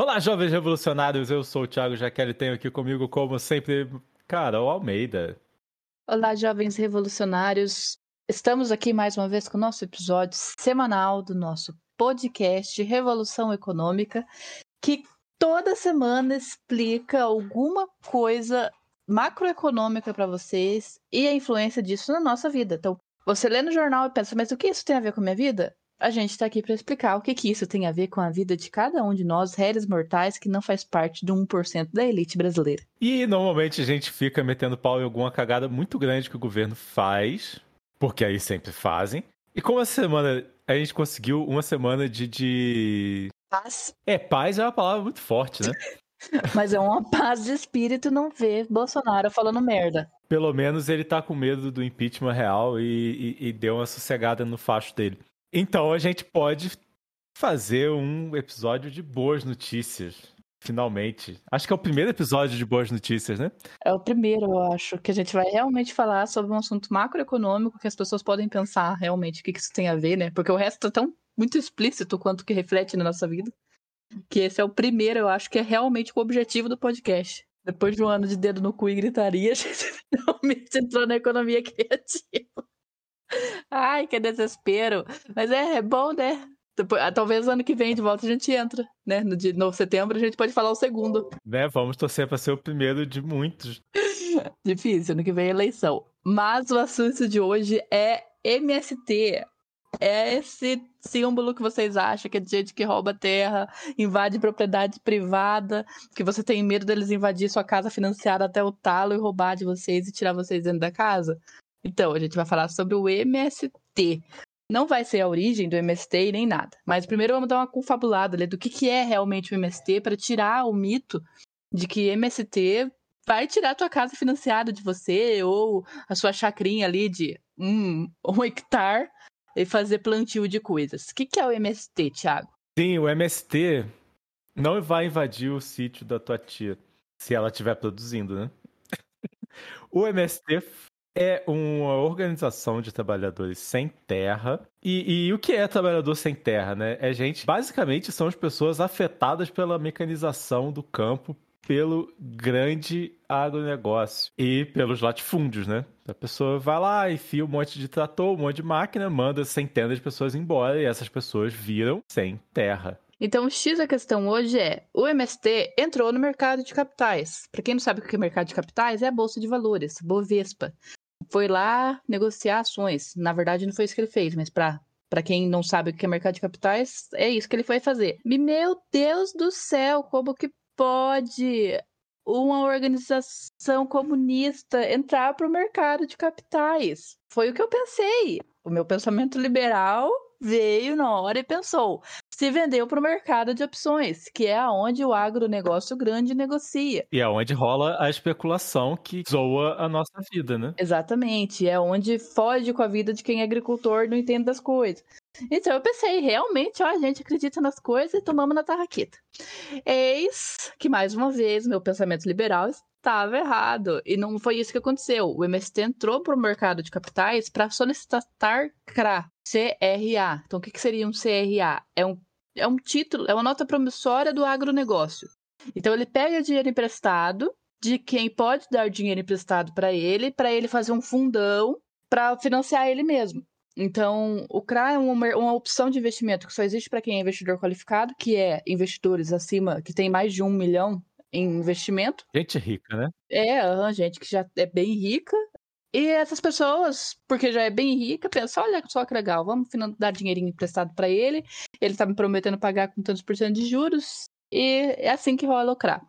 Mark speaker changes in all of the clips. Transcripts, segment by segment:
Speaker 1: Olá, jovens revolucionários, eu sou o Thiago Jaquele, tenho aqui comigo, como sempre, Carol Almeida.
Speaker 2: Olá, jovens revolucionários. Estamos aqui mais uma vez com o nosso episódio semanal do nosso podcast Revolução Econômica, que toda semana explica alguma coisa macroeconômica para vocês e a influência disso na nossa vida. Então, você lê no jornal e pensa, mas o que isso tem a ver com a minha vida? A gente está aqui para explicar o que, que isso tem a ver com a vida de cada um de nós, réis mortais, que não faz parte do 1% da elite brasileira.
Speaker 1: E normalmente a gente fica metendo pau em alguma cagada muito grande que o governo faz, porque aí sempre fazem. E como essa semana a gente conseguiu uma semana de. de...
Speaker 2: Paz.
Speaker 1: É, paz é uma palavra muito forte, né?
Speaker 2: Mas é uma paz de espírito não ver Bolsonaro falando merda.
Speaker 1: Pelo menos ele tá com medo do impeachment real e, e, e deu uma sossegada no facho dele. Então a gente pode fazer um episódio de boas notícias. Finalmente. Acho que é o primeiro episódio de Boas Notícias, né?
Speaker 2: É o primeiro, eu acho, que a gente vai realmente falar sobre um assunto macroeconômico que as pessoas podem pensar realmente o que isso tem a ver, né? Porque o resto é tão muito explícito quanto que reflete na nossa vida. Que esse é o primeiro, eu acho que é realmente o objetivo do podcast. Depois de um ano de dedo no cu e gritaria, a gente realmente entrou na economia criativa. Ai, que desespero. Mas é, é bom, né? Ah, talvez ano que vem de volta a gente entra, né? No de novo setembro a gente pode falar o segundo.
Speaker 1: Né? Vamos torcer para ser o primeiro de muitos.
Speaker 2: Difícil, ano que vem é eleição. Mas o assunto de hoje é MST. É esse símbolo que vocês acham que é de gente que rouba terra, invade propriedade privada, que você tem medo deles invadir sua casa financiada até o talo e roubar de vocês e tirar vocês dentro da casa? Então, a gente vai falar sobre o MST. Não vai ser a origem do MST e nem nada. Mas primeiro vamos dar uma confabulada ali do que, que é realmente o MST para tirar o mito de que MST vai tirar a tua casa financiada de você ou a sua chacrinha ali de um, um hectare e fazer plantio de coisas. O que, que é o MST, Thiago?
Speaker 1: Sim, o MST não vai invadir o sítio da tua tia se ela estiver produzindo, né? o MST é uma organização de trabalhadores sem terra. E, e, o que é trabalhador sem terra, né? É gente, basicamente, são as pessoas afetadas pela mecanização do campo pelo grande agronegócio e pelos latifúndios, né? A pessoa vai lá, enfia um monte de trator, um monte de máquina, manda centenas de pessoas embora e essas pessoas viram sem terra.
Speaker 2: Então, X da questão hoje é: o MST entrou no mercado de capitais. Para quem não sabe o que é mercado de capitais, é a bolsa de valores, Bovespa foi lá negociar ações. Na verdade, não foi isso que ele fez, mas para para quem não sabe o que é mercado de capitais, é isso que ele foi fazer. Meu Deus do céu, como que pode uma organização comunista entrar para o mercado de capitais? Foi o que eu pensei. O meu pensamento liberal veio na hora e pensou: se vendeu para o mercado de opções, que é aonde o agronegócio grande negocia.
Speaker 1: E é onde rola a especulação que zoa a nossa vida, né?
Speaker 2: Exatamente. É onde foge com a vida de quem é agricultor e não entende das coisas. Então eu pensei, realmente, ó, a gente acredita nas coisas e tomamos na tarraqueta. Eis que, mais uma vez, meu pensamento liberal estava errado. E não foi isso que aconteceu. O MST entrou para o mercado de capitais para solicitar CRA, CRA. Então, o que, que seria um CRA? É um é um título, é uma nota promissória do agronegócio. Então ele pega dinheiro emprestado de quem pode dar dinheiro emprestado para ele, para ele fazer um fundão para financiar ele mesmo. Então, o CRA é uma, uma opção de investimento que só existe para quem é investidor qualificado, que é investidores acima, que tem mais de um milhão em investimento.
Speaker 1: Gente rica, né?
Speaker 2: É, gente que já é bem rica e essas pessoas, porque já é bem rica, pensam, olha só que legal, vamos dar dinheirinho emprestado para ele, ele tá me prometendo pagar com tantos por cento de juros, e é assim que rola o CRA.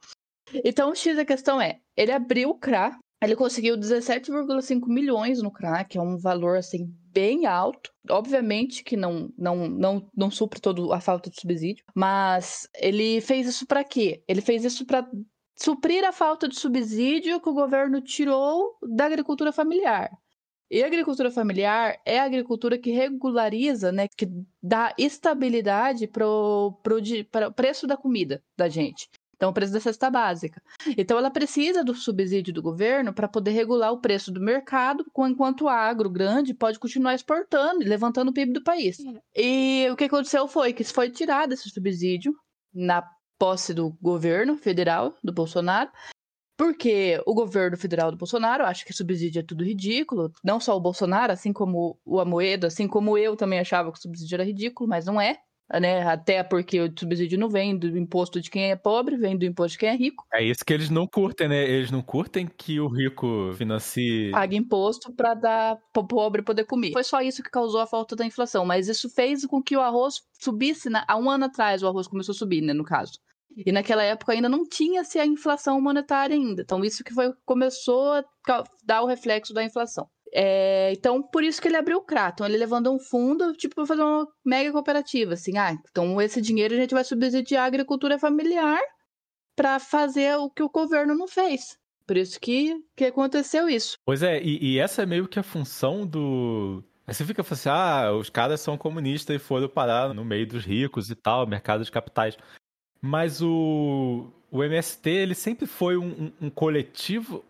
Speaker 2: Então, o X da questão é, ele abriu o CRA, ele conseguiu 17,5 milhões no CRA, que é um valor, assim, bem alto. Obviamente que não, não, não, não supre toda a falta de subsídio, mas ele fez isso para quê? Ele fez isso para suprir a falta de subsídio que o governo tirou da agricultura familiar. E a agricultura familiar é a agricultura que regulariza, né, que dá estabilidade para o preço da comida da gente. Então, o preço da cesta básica. Então, ela precisa do subsídio do governo para poder regular o preço do mercado, enquanto o agro grande pode continuar exportando e levantando o PIB do país. E o que aconteceu foi que foi tirado esse subsídio na posse do governo federal do Bolsonaro, porque o governo federal do Bolsonaro acha que subsídio é tudo ridículo, não só o Bolsonaro, assim como o Amoedo, assim como eu também achava que subsídio era ridículo, mas não é né? Até porque o subsídio não vem do imposto de quem é pobre, vem do imposto de quem é rico.
Speaker 1: É isso que eles não curtem, né? Eles não curtem que o rico financie.
Speaker 2: Paga imposto para dar pro pobre poder comer. Foi só isso que causou a falta da inflação, mas isso fez com que o arroz subisse. Há um ano atrás o arroz começou a subir, né? No caso. E naquela época ainda não tinha-se a inflação monetária ainda. Então isso que foi começou a dar o reflexo da inflação. É, então, por isso que ele abriu o Kraton. Ele levando um fundo, tipo, para fazer uma mega cooperativa. Assim, ah, então esse dinheiro a gente vai subsidiar a agricultura familiar para fazer o que o governo não fez. Por isso que, que aconteceu isso.
Speaker 1: Pois é, e, e essa é meio que a função do. Aí você fica assim, ah, os caras são comunistas e foram parar no meio dos ricos e tal, mercado de capitais. Mas o, o MST, ele sempre foi um, um, um coletivo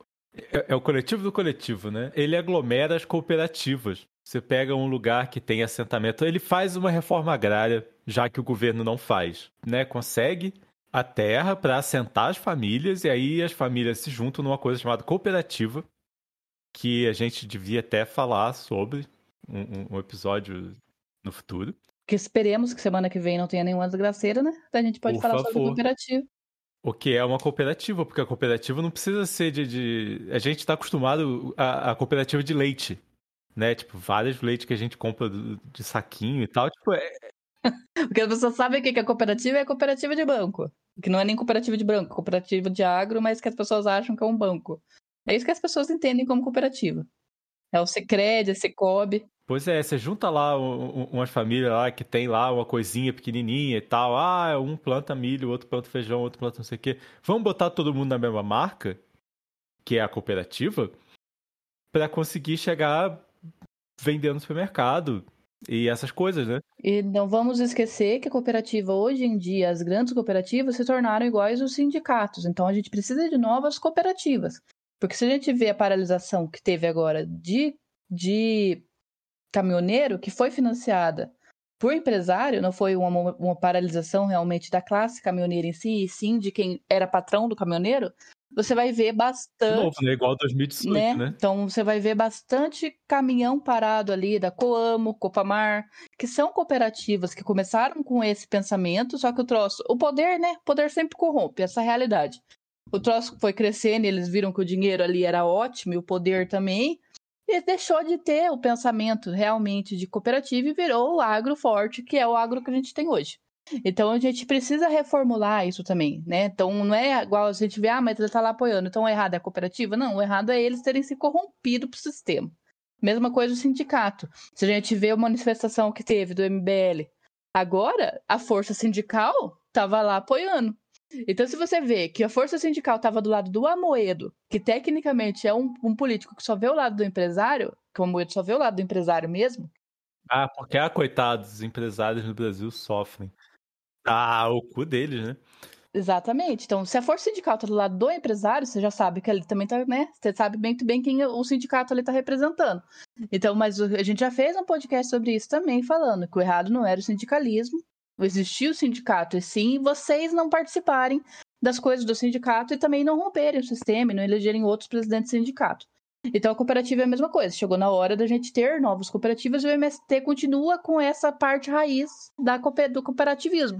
Speaker 1: é, é, o coletivo do coletivo, né? Ele aglomera as cooperativas. Você pega um lugar que tem assentamento, ele faz uma reforma agrária, já que o governo não faz, né? Consegue a terra para assentar as famílias e aí as famílias se juntam numa coisa chamada cooperativa, que a gente devia até falar sobre um, um episódio no futuro.
Speaker 2: Que esperemos que semana que vem não tenha nenhuma desgraceira, né? Então a gente pode Por falar favor. sobre cooperativa.
Speaker 1: O que é uma cooperativa, porque a cooperativa não precisa ser de. de... A gente está acostumado a, a, cooperativa de leite, né? Tipo, vários leites que a gente compra de saquinho e tal. Tipo, é...
Speaker 2: Porque as pessoas sabem o que é cooperativa é cooperativa de banco. Que não é nem cooperativa de banco, cooperativa de agro, mas que as pessoas acham que é um banco. É isso que as pessoas entendem como cooperativa. É o Secred, é Secob.
Speaker 1: Pois é, você junta lá umas famílias lá que tem lá uma coisinha pequenininha e tal. Ah, um planta milho, outro planta feijão, outro planta não sei o quê. Vamos botar todo mundo na mesma marca, que é a cooperativa, para conseguir chegar vendendo no supermercado e essas coisas, né?
Speaker 2: E não vamos esquecer que a cooperativa, hoje em dia, as grandes cooperativas se tornaram iguais aos sindicatos. Então a gente precisa de novas cooperativas. Porque se a gente vê a paralisação que teve agora de, de caminhoneiro, que foi financiada por empresário, não foi uma, uma paralisação realmente da classe caminhoneira em si, e sim de quem era patrão do caminhoneiro, você vai ver bastante. De
Speaker 1: novo, né? Igual 2018, né? né?
Speaker 2: Então você vai ver bastante caminhão parado ali da Coamo, Copamar, que são cooperativas que começaram com esse pensamento, só que o troço, o poder, né? O poder sempre corrompe, essa é a realidade. O troço foi crescendo, eles viram que o dinheiro ali era ótimo e o poder também. E deixou de ter o pensamento realmente de cooperativa e virou o agro forte, que é o agro que a gente tem hoje. Então a gente precisa reformular isso também, né? Então não é igual a gente vê, ah, mas ele está lá apoiando, então o errado é a cooperativa? Não, o errado é eles terem se corrompido para o sistema. Mesma coisa o sindicato. Se a gente vê a manifestação que teve do MBL, agora a força sindical estava lá apoiando. Então, se você vê que a força sindical estava do lado do Amoedo, que tecnicamente é um, um, político que só vê o lado do empresário, que o Amoedo só vê o lado do empresário mesmo.
Speaker 1: Ah, porque, ah, coitados, os empresários no Brasil sofrem. Ah, o cu deles, né?
Speaker 2: Exatamente. Então, se a força sindical está do lado do empresário, você já sabe que ele também está, né? Você sabe muito bem quem o sindicato ali está representando. Então, mas a gente já fez um podcast sobre isso também, falando que o errado não era o sindicalismo, existir o sindicato, e sim vocês não participarem das coisas do sindicato e também não romperem o sistema e não elegerem outros presidentes do sindicato. Então a cooperativa é a mesma coisa. Chegou na hora da gente ter novas cooperativas e o MST continua com essa parte raiz da, do cooperativismo.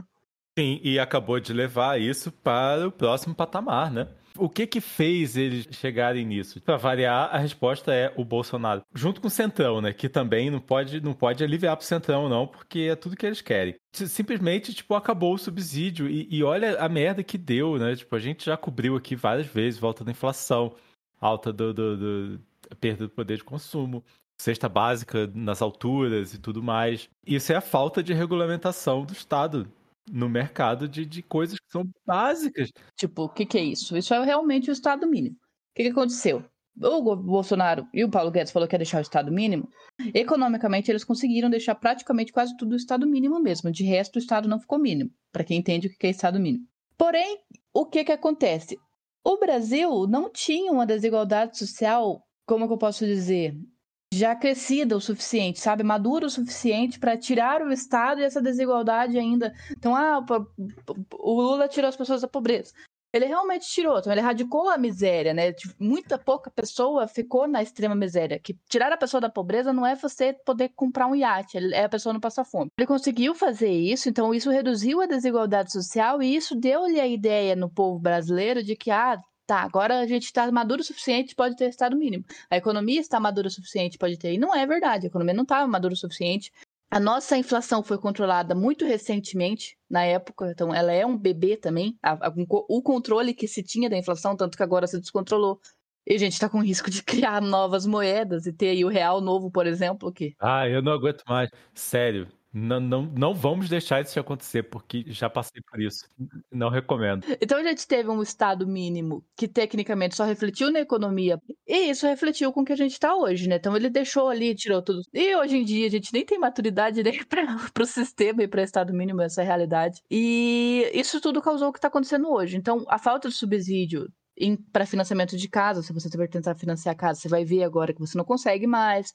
Speaker 1: Sim, e acabou de levar isso para o próximo patamar, né? O que que fez eles chegarem nisso? Para variar, a resposta é o Bolsonaro, junto com o Centrão, né? Que também não pode, não pode aliviar pro Centrão, não, porque é tudo que eles querem. Simplesmente, tipo, acabou o subsídio e, e olha a merda que deu, né? Tipo, a gente já cobriu aqui várias vezes, volta da inflação, alta do, do, do perda do poder de consumo, cesta básica nas alturas e tudo mais. Isso é a falta de regulamentação do Estado no mercado de, de coisas que são básicas.
Speaker 2: Tipo, o que, que é isso? Isso é realmente o Estado mínimo. O que, que aconteceu? O Bolsonaro e o Paulo Guedes falou que ia deixar o Estado mínimo. Economicamente, eles conseguiram deixar praticamente quase tudo o Estado mínimo mesmo. De resto, o Estado não ficou mínimo, para quem entende o que é Estado mínimo. Porém, o que, que acontece? O Brasil não tinha uma desigualdade social, como eu posso dizer? Já crescida o suficiente, sabe? Madura o suficiente para tirar o Estado e essa desigualdade ainda. Então, ah, o Lula tirou as pessoas da pobreza. Ele realmente tirou, então ele erradicou a miséria, né? Tipo, muita pouca pessoa ficou na extrema miséria. Que tirar a pessoa da pobreza não é você poder comprar um iate, é a pessoa não passar fome. Ele conseguiu fazer isso, então isso reduziu a desigualdade social e isso deu-lhe a ideia no povo brasileiro de que, ah, tá, agora a gente está maduro o suficiente, pode ter estado mínimo. A economia está madura o suficiente, pode ter. E não é verdade, a economia não estava madura o suficiente. A nossa inflação foi controlada muito recentemente, na época, então ela é um bebê também. A, a, o controle que se tinha da inflação, tanto que agora se descontrolou. E a gente está com risco de criar novas moedas e ter aí o real novo, por exemplo, que.
Speaker 1: Ah, eu não aguento mais. Sério. Não, não, não vamos deixar isso acontecer, porque já passei por isso. Não recomendo.
Speaker 2: Então a gente teve um estado mínimo que tecnicamente só refletiu na economia, e isso refletiu com o que a gente está hoje, né? Então ele deixou ali, tirou tudo. E hoje em dia a gente nem tem maturidade nem para o sistema e para estado mínimo, essa realidade. E isso tudo causou o que está acontecendo hoje. Então a falta de subsídio para financiamento de casa, se você tiver tentar financiar a casa, você vai ver agora que você não consegue mais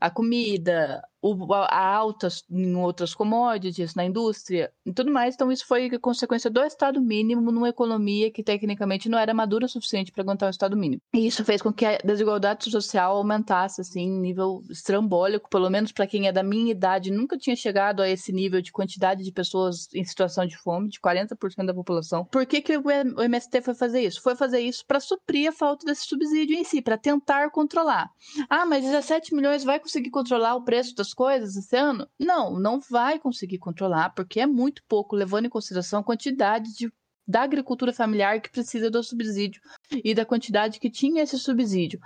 Speaker 2: a comida, o, a alta em outras commodities, na indústria e tudo mais. Então, isso foi consequência do Estado mínimo numa economia que tecnicamente não era madura o suficiente para aguentar o Estado mínimo. E isso fez com que a desigualdade social aumentasse, assim, em nível estrambólico, pelo menos para quem é da minha idade, nunca tinha chegado a esse nível de quantidade de pessoas em situação de fome, de 40% da população. Por que, que o MST foi fazer isso? Foi fazer isso para suprir a falta desse subsídio em si, para tentar controlar. Ah, mas 17 milhões vai conseguir controlar o preço das coisas esse ano? Não, não vai conseguir controlar, porque é muito pouco, levando em consideração a quantidade de, da agricultura familiar que precisa do subsídio e da quantidade que tinha esse subsídio.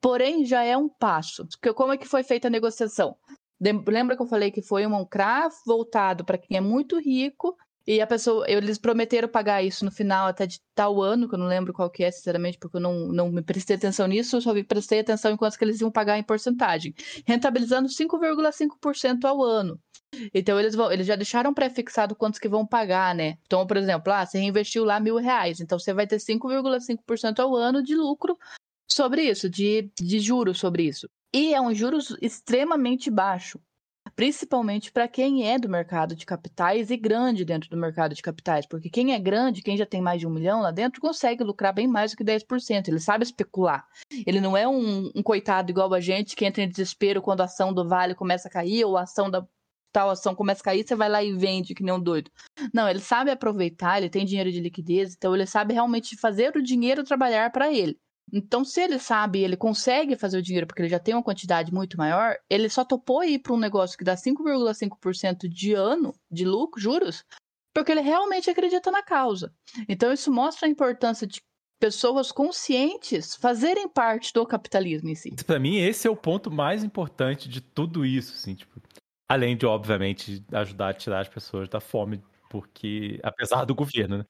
Speaker 2: Porém, já é um passo. Como é que foi feita a negociação? Lembra que eu falei que foi um CRA voltado para quem é muito rico e a pessoa, eles prometeram pagar isso no final até de tal ano, que eu não lembro qual que é, sinceramente, porque eu não, não me prestei atenção nisso, só prestei atenção em quanto que eles iam pagar em porcentagem, rentabilizando 5,5% ao ano. Então eles vão, eles já deixaram pré-fixado quantos que vão pagar, né? Então, por exemplo, ah, você reinvestiu lá mil reais, então você vai ter 5,5% ao ano de lucro sobre isso, de, de juros sobre isso. E é um juros extremamente baixo principalmente para quem é do mercado de capitais e grande dentro do mercado de capitais, porque quem é grande, quem já tem mais de um milhão lá dentro, consegue lucrar bem mais do que 10%, ele sabe especular. Ele não é um, um coitado igual a gente que entra em desespero quando a ação do Vale começa a cair ou a ação da tal ação começa a cair, você vai lá e vende que nem um doido. Não, ele sabe aproveitar, ele tem dinheiro de liquidez, então ele sabe realmente fazer o dinheiro trabalhar para ele. Então, se ele sabe, ele consegue fazer o dinheiro porque ele já tem uma quantidade muito maior, ele só topou ir para um negócio que dá 5,5% de ano de lucro, juros, porque ele realmente acredita na causa. Então, isso mostra a importância de pessoas conscientes fazerem parte do capitalismo em si.
Speaker 1: Para mim, esse é o ponto mais importante de tudo isso, assim, tipo, além de, obviamente, ajudar a tirar as pessoas da fome, porque, apesar do governo, né?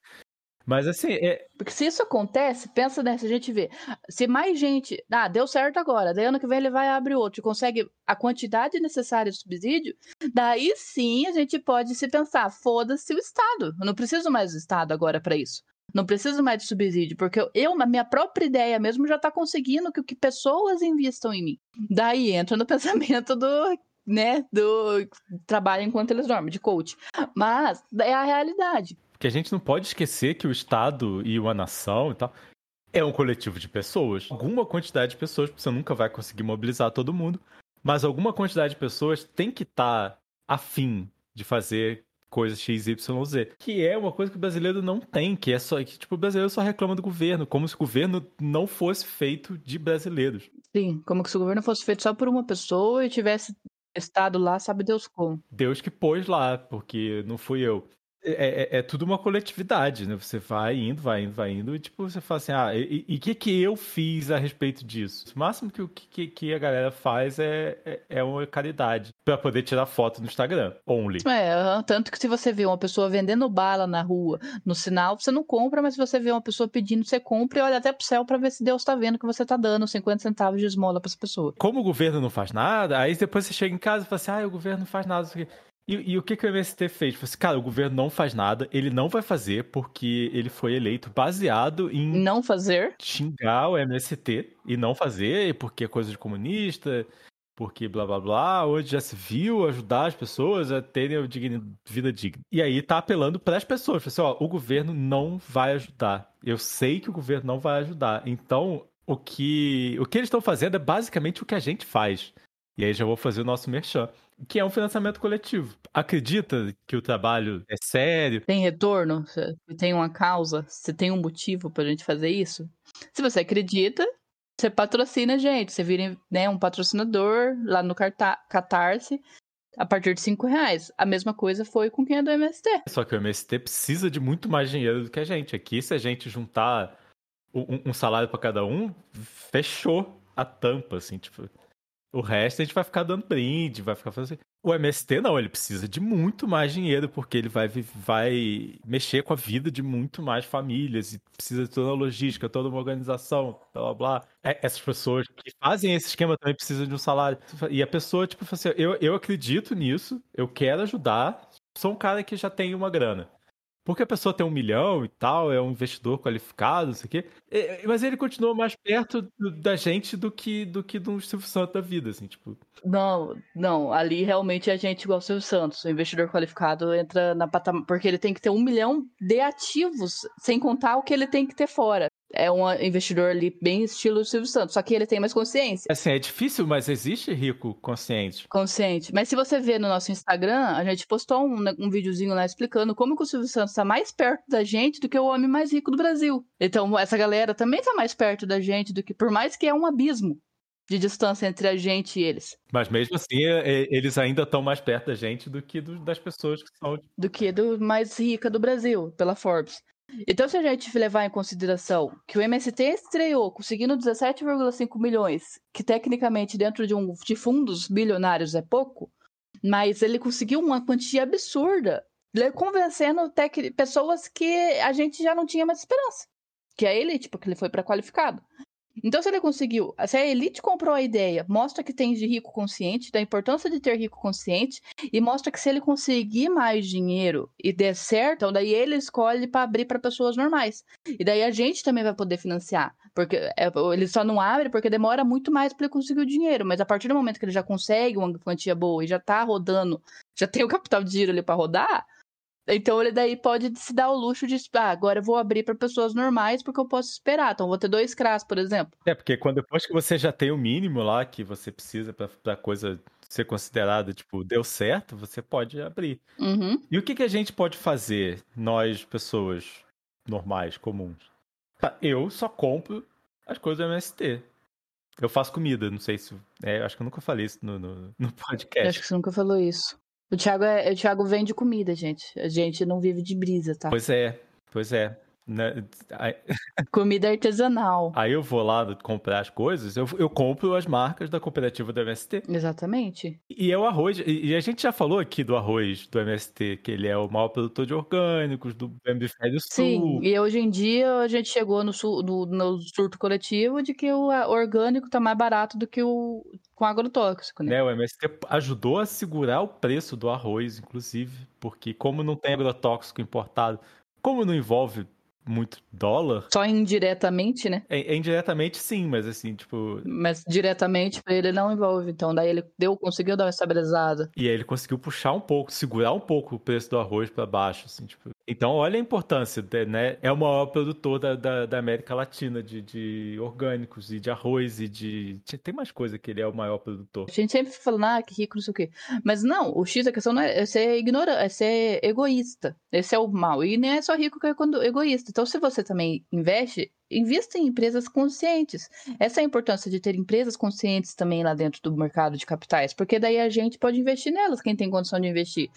Speaker 1: Mas assim, é...
Speaker 2: Porque se isso acontece, pensa nessa, a gente vê. Se mais gente. Ah, deu certo agora, daí ano que vem ele vai abrir outro consegue a quantidade necessária de subsídio, daí sim a gente pode se pensar, foda-se o Estado. Eu não preciso mais do Estado agora para isso. Não preciso mais de subsídio, porque eu, na minha própria ideia mesmo, já está conseguindo que, que pessoas investam em mim. Daí entra no pensamento do né, do trabalho enquanto eles dormem, de coach. Mas é a realidade
Speaker 1: que a gente não pode esquecer que o Estado e uma nação e tal é um coletivo de pessoas. Alguma quantidade de pessoas, você nunca vai conseguir mobilizar todo mundo, mas alguma quantidade de pessoas tem que estar tá afim de fazer coisas XYZ, que é uma coisa que o brasileiro não tem, que é só que tipo o brasileiro só reclama do governo, como se o governo não fosse feito de brasileiros.
Speaker 2: Sim, como se o governo fosse feito só por uma pessoa e tivesse estado lá, sabe Deus como.
Speaker 1: Deus que pôs lá, porque não fui eu. É, é, é, tudo uma coletividade, né? Você vai indo, vai indo, vai indo, e tipo, você fala assim, ah, e o que que eu fiz a respeito disso? O máximo que, que, que a galera faz é, é, é uma caridade para poder tirar foto no Instagram, only.
Speaker 2: É, tanto que se você vê uma pessoa vendendo bala na rua, no sinal, você não compra, mas se você vê uma pessoa pedindo, você compra e olha até pro céu para ver se Deus tá vendo que você tá dando 50 centavos de esmola pra essa pessoa.
Speaker 1: Como o governo não faz nada, aí depois você chega em casa e fala assim, ah, o governo não faz nada, e, e, o que, que o MST fez? Falei assim, cara, o governo não faz nada, ele não vai fazer porque ele foi eleito baseado em.
Speaker 2: Não fazer?
Speaker 1: Xingar o MST e não fazer, porque é coisa de comunista porque blá blá blá, hoje já se viu ajudar as pessoas a terem a vida digna. E aí tá apelando para as pessoas, assim, ó, o governo não vai ajudar. Eu sei que o governo não vai ajudar. Então, o que o que eles estão fazendo é basicamente o que a gente faz. E aí já vou fazer o nosso merchan, que é um financiamento coletivo. Acredita que o trabalho é sério?
Speaker 2: Tem retorno? Tem uma causa? Você tem um motivo pra gente fazer isso? Se você acredita, você patrocina a gente. Você vira né, um patrocinador lá no Catarse a partir de 5 reais. A mesma coisa foi com quem é do MST.
Speaker 1: Só que o MST precisa de muito mais dinheiro do que a gente. Aqui, se a gente juntar um, um salário para cada um, fechou a tampa, assim, tipo. O resto a gente vai ficar dando brinde, vai ficar fazendo. O MST não, ele precisa de muito mais dinheiro, porque ele vai, vai mexer com a vida de muito mais famílias, e precisa de toda a logística, toda uma organização, blá blá blá. É, essas pessoas que fazem esse esquema também precisam de um salário. E a pessoa, tipo, assim, eu, eu acredito nisso, eu quero ajudar, sou um cara que já tem uma grana. Porque a pessoa tem um milhão e tal, é um investidor qualificado, não sei o quê. Mas ele continua mais perto da gente do que do que do Silvio Santos da vida, assim, tipo.
Speaker 2: Não, não. Ali realmente é gente igual o Silvio Santos. O investidor qualificado entra na patamar. Porque ele tem que ter um milhão de ativos, sem contar o que ele tem que ter fora é um investidor ali bem estilo Silvio Santos, só que ele tem mais consciência.
Speaker 1: Assim, é difícil, mas existe rico consciente.
Speaker 2: Consciente. Mas se você ver no nosso Instagram, a gente postou um, um videozinho lá explicando como que o Silvio Santos está mais perto da gente do que o homem mais rico do Brasil. Então, essa galera também está mais perto da gente do que, por mais que é um abismo de distância entre a gente e eles.
Speaker 1: Mas mesmo assim, é, é, eles ainda estão mais perto da gente do que do, das pessoas que são.
Speaker 2: Do que do mais rica do Brasil, pela Forbes. Então, se a gente levar em consideração que o MST estreou conseguindo 17,5 milhões, que tecnicamente dentro de, um, de fundos bilionários é pouco, mas ele conseguiu uma quantia absurda, convencendo pessoas que a gente já não tinha mais esperança. Que é a elite, porque ele foi para qualificado. Então, se ele conseguiu, se a elite comprou a ideia, mostra que tem de rico consciente, da importância de ter rico consciente, e mostra que se ele conseguir mais dinheiro e der certo, então daí ele escolhe para abrir para pessoas normais. E daí a gente também vai poder financiar. Porque é, ele só não abre porque demora muito mais para ele conseguir o dinheiro. Mas a partir do momento que ele já consegue uma quantia boa e já tá rodando, já tem o capital de giro ali para rodar, então ele daí pode se dar o luxo de, ah, agora eu vou abrir para pessoas normais porque eu posso esperar. Então vou ter dois CRAS, por exemplo.
Speaker 1: É, porque quando depois que você já tem o mínimo lá que você precisa para a coisa ser considerada, tipo, deu certo, você pode abrir.
Speaker 2: Uhum.
Speaker 1: E o que, que a gente pode fazer, nós, pessoas normais, comuns? Tá, eu só compro as coisas do MST. Eu faço comida, não sei se. É, acho que eu nunca falei isso no, no, no podcast.
Speaker 2: Acho que você nunca falou isso. O Thiago, é, o Thiago vende comida, gente. A gente não vive de brisa, tá?
Speaker 1: Pois é, pois é.
Speaker 2: Né? Comida artesanal.
Speaker 1: Aí eu vou lá comprar as coisas, eu, eu compro as marcas da cooperativa do MST.
Speaker 2: Exatamente.
Speaker 1: E é o arroz, e a gente já falou aqui do arroz do MST, que ele é o maior produtor de orgânicos do hemisfério sul.
Speaker 2: Sim, e hoje em dia a gente chegou no, no, no surto coletivo de que o orgânico tá mais barato do que o com agrotóxico, né?
Speaker 1: É, o MST ajudou a segurar o preço do arroz, inclusive, porque como não tem agrotóxico importado, como não envolve muito dólar.
Speaker 2: Só indiretamente, né?
Speaker 1: É, é, indiretamente sim, mas assim, tipo.
Speaker 2: Mas diretamente pra ele não envolve. Então, daí ele deu, conseguiu dar uma estabilizada.
Speaker 1: E aí ele conseguiu puxar um pouco, segurar um pouco o preço do arroz para baixo, assim, tipo. Então, olha a importância, né? É o maior produtor da, da, da América Latina de, de, orgânicos e de arroz e de. Tem mais coisa que ele é o maior produtor.
Speaker 2: A gente sempre fala, ah, que rico, não sei o quê. Mas não, o X, a questão não é, é ser ignorante, é ser egoísta. Esse é o mal. E nem é só rico que é egoísta. Então, se você também investe, invista em empresas conscientes. Essa é a importância de ter empresas conscientes também lá dentro do mercado de capitais, porque daí a gente pode investir nelas, quem tem condição de investir.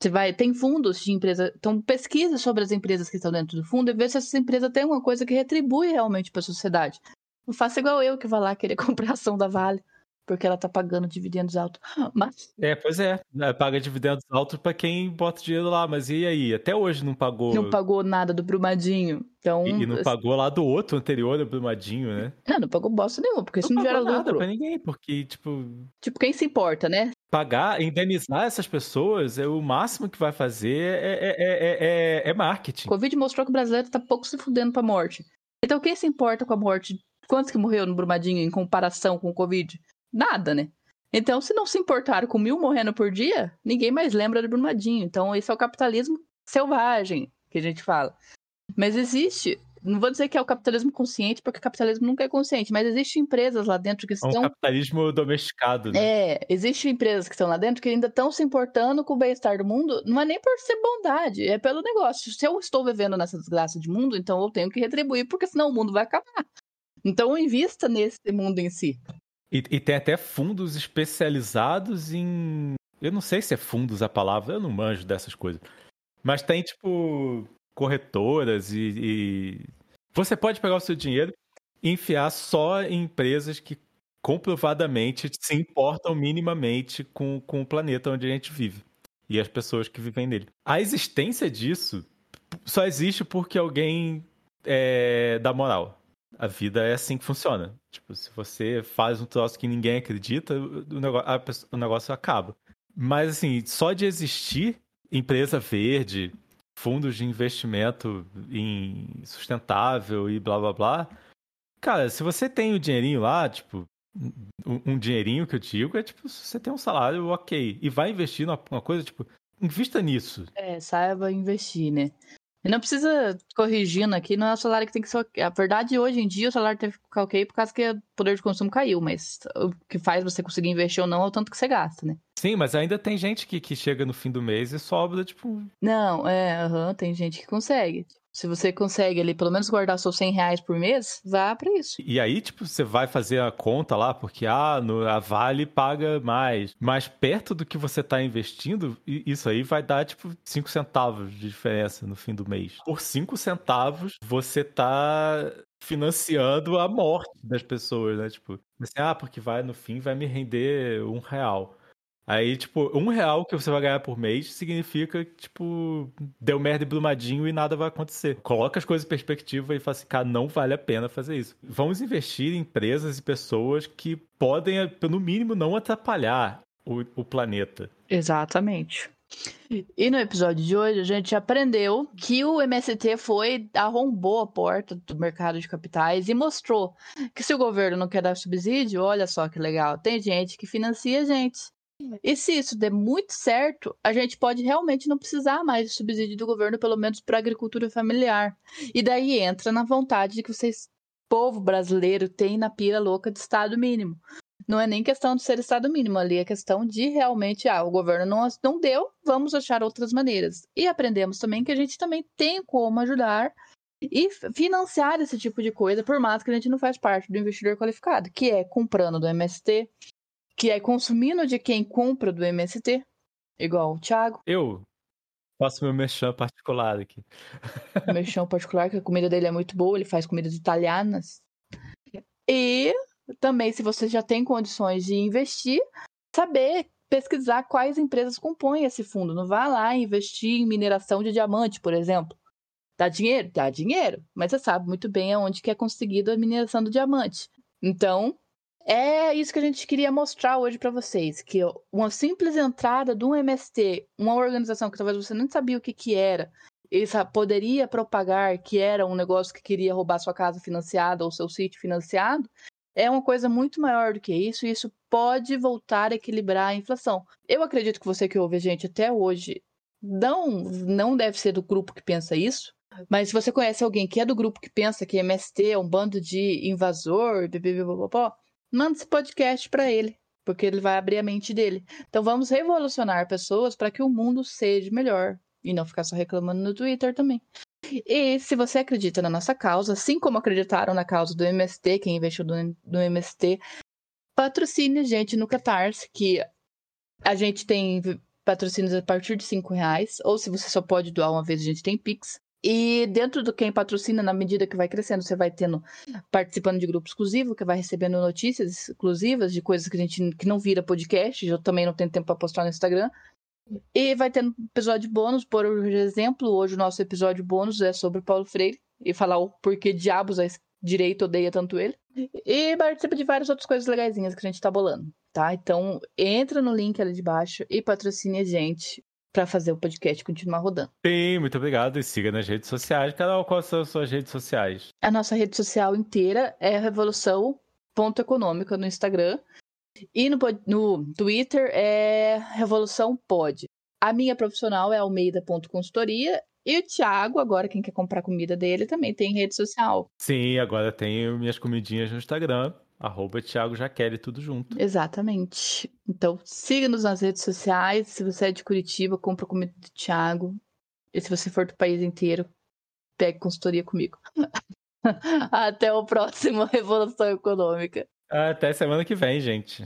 Speaker 2: Você vai, tem fundos de empresa, então pesquisa sobre as empresas que estão dentro do fundo e vê se essa empresa tem alguma coisa que retribui realmente para a sociedade. Não faça igual eu que vai lá querer comprar ação da Vale porque ela tá pagando dividendos altos. Mas...
Speaker 1: É, pois é. Né, paga dividendos altos para quem bota dinheiro lá, mas e aí? Até hoje não pagou.
Speaker 2: Não pagou nada do Brumadinho. Então,
Speaker 1: e, e não pagou lá do outro anterior do Brumadinho, né?
Speaker 2: Não, não pagou bosta nenhuma, porque isso não, não gera lucro.
Speaker 1: nada pra ninguém, porque, tipo.
Speaker 2: Tipo, quem se importa, né?
Speaker 1: Pagar, indenizar essas pessoas, é o máximo que vai fazer é, é, é, é, é marketing.
Speaker 2: O Covid mostrou que o brasileiro tá pouco se fudendo pra morte. Então, quem se importa com a morte? Quantos que morreu no Brumadinho em comparação com o Covid? Nada, né? Então, se não se importaram com mil morrendo por dia, ninguém mais lembra do Brumadinho. Então, esse é o capitalismo selvagem que a gente fala. Mas existe não vou dizer que é o capitalismo consciente, porque o capitalismo nunca é consciente, mas existem empresas lá dentro que estão. É
Speaker 1: um capitalismo domesticado, né?
Speaker 2: É, existem empresas que estão lá dentro que ainda estão se importando com o bem-estar do mundo, não é nem por ser bondade, é pelo negócio. Se eu estou vivendo nessa desgraça de mundo, então eu tenho que retribuir, porque senão o mundo vai acabar. Então invista nesse mundo em si.
Speaker 1: E, e tem até fundos especializados em. Eu não sei se é fundos a palavra, eu não manjo dessas coisas. Mas tem, tipo, corretoras e, e, você pode pegar o seu dinheiro e enfiar só em empresas que comprovadamente se importam minimamente com, com o planeta onde a gente vive e as pessoas que vivem nele. A existência disso só existe porque alguém é, dá moral. A vida é assim que funciona. Tipo, se você faz um troço que ninguém acredita, o negócio, o negócio acaba. Mas, assim, só de existir empresa verde, fundos de investimento em sustentável e blá blá blá. Cara, se você tem o dinheirinho lá, tipo, um, dinheirinho que eu digo é tipo, você tem um salário ok e vai investir numa coisa, tipo, invista nisso.
Speaker 2: É, saiba investir, né? E não precisa corrigindo aqui, não é o salário que tem que ser. A verdade, hoje em dia, o salário tem que ficar ok por causa que o poder de consumo caiu, mas o que faz você conseguir investir ou não é o tanto que você gasta, né?
Speaker 1: Sim, mas ainda tem gente que, que chega no fim do mês e sobra, tipo.
Speaker 2: Não, é, uhum, tem gente que consegue. Se você consegue ali pelo menos guardar seus 100 reais por mês, vá para isso.
Speaker 1: E aí, tipo, você vai fazer a conta lá, porque ah, no, a Vale paga mais. Mas perto do que você está investindo, isso aí vai dar, tipo, 5 centavos de diferença no fim do mês. Por 5 centavos, você está financiando a morte das pessoas, né? Tipo, assim, ah, porque vai no fim vai me render um real. Aí, tipo, um real que você vai ganhar por mês significa tipo, deu merda e brumadinho e nada vai acontecer. Coloca as coisas em perspectiva e fala assim, cara, não vale a pena fazer isso. Vamos investir em empresas e pessoas que podem, no mínimo, não atrapalhar o, o planeta.
Speaker 2: Exatamente. E no episódio de hoje a gente aprendeu que o MST foi, arrombou a porta do mercado de capitais e mostrou que se o governo não quer dar subsídio, olha só que legal, tem gente que financia a gente. E se isso der muito certo, a gente pode realmente não precisar mais de subsídio do governo, pelo menos para agricultura familiar. E daí entra na vontade que vocês, povo brasileiro, tem na pira louca de Estado mínimo. Não é nem questão de ser Estado mínimo ali, é questão de realmente, ah, o governo não, não deu, vamos achar outras maneiras. E aprendemos também que a gente também tem como ajudar e financiar esse tipo de coisa, por mais que a gente não faz parte do investidor qualificado, que é comprando do MST, que é consumindo de quem compra do MST, igual o Thiago.
Speaker 1: Eu faço meu merchan particular aqui.
Speaker 2: Merchan particular, que a comida dele é muito boa, ele faz comidas italianas. E também, se você já tem condições de investir, saber pesquisar quais empresas compõem esse fundo. Não vá lá investir em mineração de diamante, por exemplo. Dá dinheiro? Dá dinheiro, mas você sabe muito bem aonde que é conseguido a mineração do diamante. Então, é isso que a gente queria mostrar hoje para vocês, que uma simples entrada de um MST, uma organização que talvez você nem sabia o que, que era, e poderia propagar que era um negócio que queria roubar sua casa financiada ou seu sítio financiado, é uma coisa muito maior do que isso, e isso pode voltar a equilibrar a inflação. Eu acredito que você que ouve a gente até hoje não, não deve ser do grupo que pensa isso, mas se você conhece alguém que é do grupo que pensa que MST é um bando de invasor, bebê, manda esse podcast para ele, porque ele vai abrir a mente dele. Então vamos revolucionar pessoas para que o mundo seja melhor e não ficar só reclamando no Twitter também. E se você acredita na nossa causa, assim como acreditaram na causa do MST, quem investiu no, MST, patrocine a gente no Catarse, que a gente tem patrocínios a partir de cinco reais, ou se você só pode doar uma vez, a gente tem Pix. E dentro do quem patrocina, na medida que vai crescendo, você vai tendo participando de grupo exclusivo, que vai recebendo notícias exclusivas de coisas que a gente que não vira podcast. Eu também não tenho tempo para postar no Instagram. E vai tendo episódio bônus, por exemplo, hoje o nosso episódio bônus é sobre Paulo Freire e falar o porquê diabos a direita odeia tanto ele. E participa de várias outras coisas legaisinhas que a gente tá bolando, tá? Então, entra no link ali de baixo e patrocine a gente para fazer o podcast continuar rodando.
Speaker 1: Sim, muito obrigado. E siga nas redes sociais. Carol, quais são as suas redes sociais?
Speaker 2: A nossa rede social inteira é Revolução Ponto Econômica no Instagram. E no, no Twitter é Revolução Pod. A minha profissional é almeida.consultoria e o Thiago, agora quem quer comprar comida dele, também tem rede social.
Speaker 1: Sim, agora tenho minhas comidinhas no Instagram, arroba Thiago tudo junto.
Speaker 2: Exatamente. Então siga-nos nas redes sociais. Se você é de Curitiba, compra comida do Thiago. E se você for do país inteiro, pegue consultoria comigo. Até o próximo Revolução Econômica.
Speaker 1: Até semana que vem, gente.